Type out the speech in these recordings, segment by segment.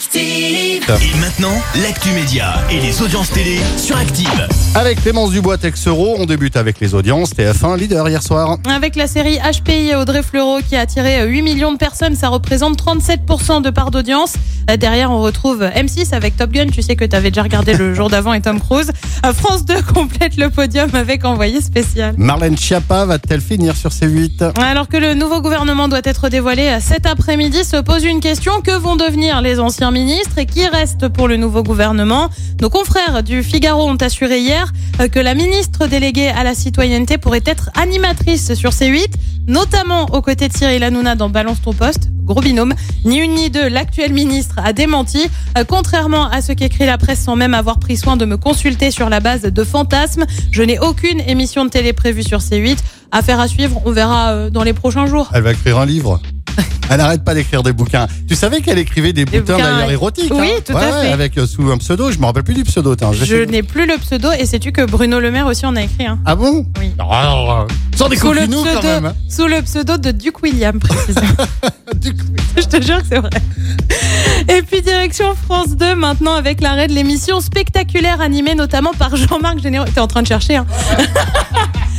Active. Et maintenant, l'actu média et les audiences télé sur Active. Avec Clémence Dubois Texero, on débute avec les audiences. TF1 leader hier soir. Avec la série HPI Audrey Fleurot qui a attiré 8 millions de personnes, ça représente 37% de part d'audience. Euh, Derrière, on retrouve M6 avec Top Gun. Tu sais que tu avais déjà regardé le jour d'avant et Tom Cruise. Euh, France 2 complète le podium avec Envoyé spécial. Marlène Schiappa va-t-elle finir sur C8 Alors que le nouveau gouvernement doit être dévoilé euh, cet après-midi, se pose une question. Que vont devenir les anciens ministres et qui reste pour le nouveau gouvernement Nos confrères du Figaro ont assuré hier euh, que la ministre déléguée à la citoyenneté pourrait être animatrice sur C8, notamment aux côtés de Cyril Hanouna dans Balance ton poste. Gros binôme. Ni une ni deux, l'actuel ministre a démenti. Euh, contrairement à ce qu'écrit la presse sans même avoir pris soin de me consulter sur la base de fantasmes, je n'ai aucune émission de télé prévue sur C8. Affaire à suivre, on verra euh, dans les prochains jours. Elle va écrire un livre. Elle n'arrête pas d'écrire des bouquins. Tu savais qu'elle écrivait des, bouquins bouquins, d'ailleurs oui. érotiques Oui, hein tout à Ouais, fait. Avec euh, sous un pseudo, je me rappelle plus du pseudo. tiens, Je sais- n'ai plus le pseudo et sais-tu que Bruno Le Maire aussi en a écrit un. Ah bon Oui. Oh, Sans des Sous le, nous quand pseudo, même. hein. sous le pseudo de Duke William, précisément. Du coup, Je te jure que c'est vrai. Et puis direction France 2 maintenant avec l'arrêt de l'émission spectaculaire animée notamment par Jean-Marc Généraux. T'es en train de chercher, hein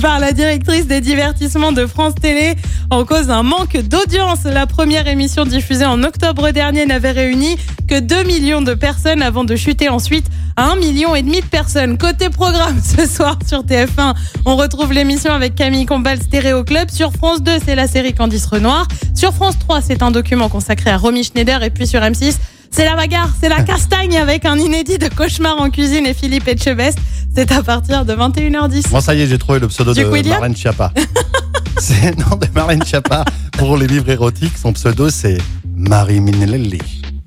Par la directrice des divertissements de France Télé en cause d'un manque d'audience. La première émission diffusée en octobre dernier n'avait réuni que 2 millions de personnes avant de chuter ensuite à 1 million et demi de personnes. Côté programme ce soir sur TF1, on retrouve l'émission avec Camille Combal Stéréo Club. Sur France 2, c'est la série Candice Renoir. Sur France 3, c'est un document consacré à Romy Schneider. Et puis sur M6, c'est la bagarre, c'est la castagne avec un inédit de cauchemar en cuisine et Philippe Etchebest. C'est à partir de 21h10. Bon, ça y est, j'ai trouvé le pseudo de William Marlène Schiappa. c'est non de Marlène Schiappa pour les livres érotiques. Son pseudo c'est Marie Minelli.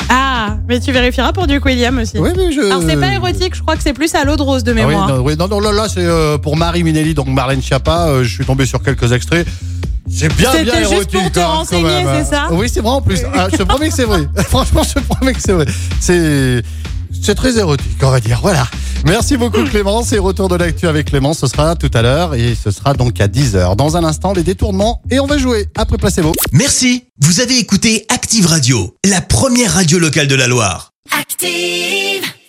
Ah, mais tu vérifieras pour Duke William aussi. Oui, mais je. Alors c'est pas érotique, je crois que c'est plus à l'eau de rose de Ah oui, mémoire. non, oui, non, non, là, là, c'est euh, pour Marie Minelli, donc Marlène Schiappa. euh, je suis tombé sur quelques extraits. C'est bien, bien juste érotique. pour te hein, renseigner, hein. c'est ça Oui, c'est vrai en plus. Ah, je te promets que c'est vrai. Franchement, je te promets que c'est vrai. C'est, c'est très érotique, on va dire. Voilà. Merci beaucoup Clémence et retour de l'actu avec Clémence, ce sera tout à l'heure et ce sera donc à 10h. Dans un instant, les détournements et on va jouer après Placebo. Merci, vous avez écouté Active Radio, la première radio locale de la Loire. Active.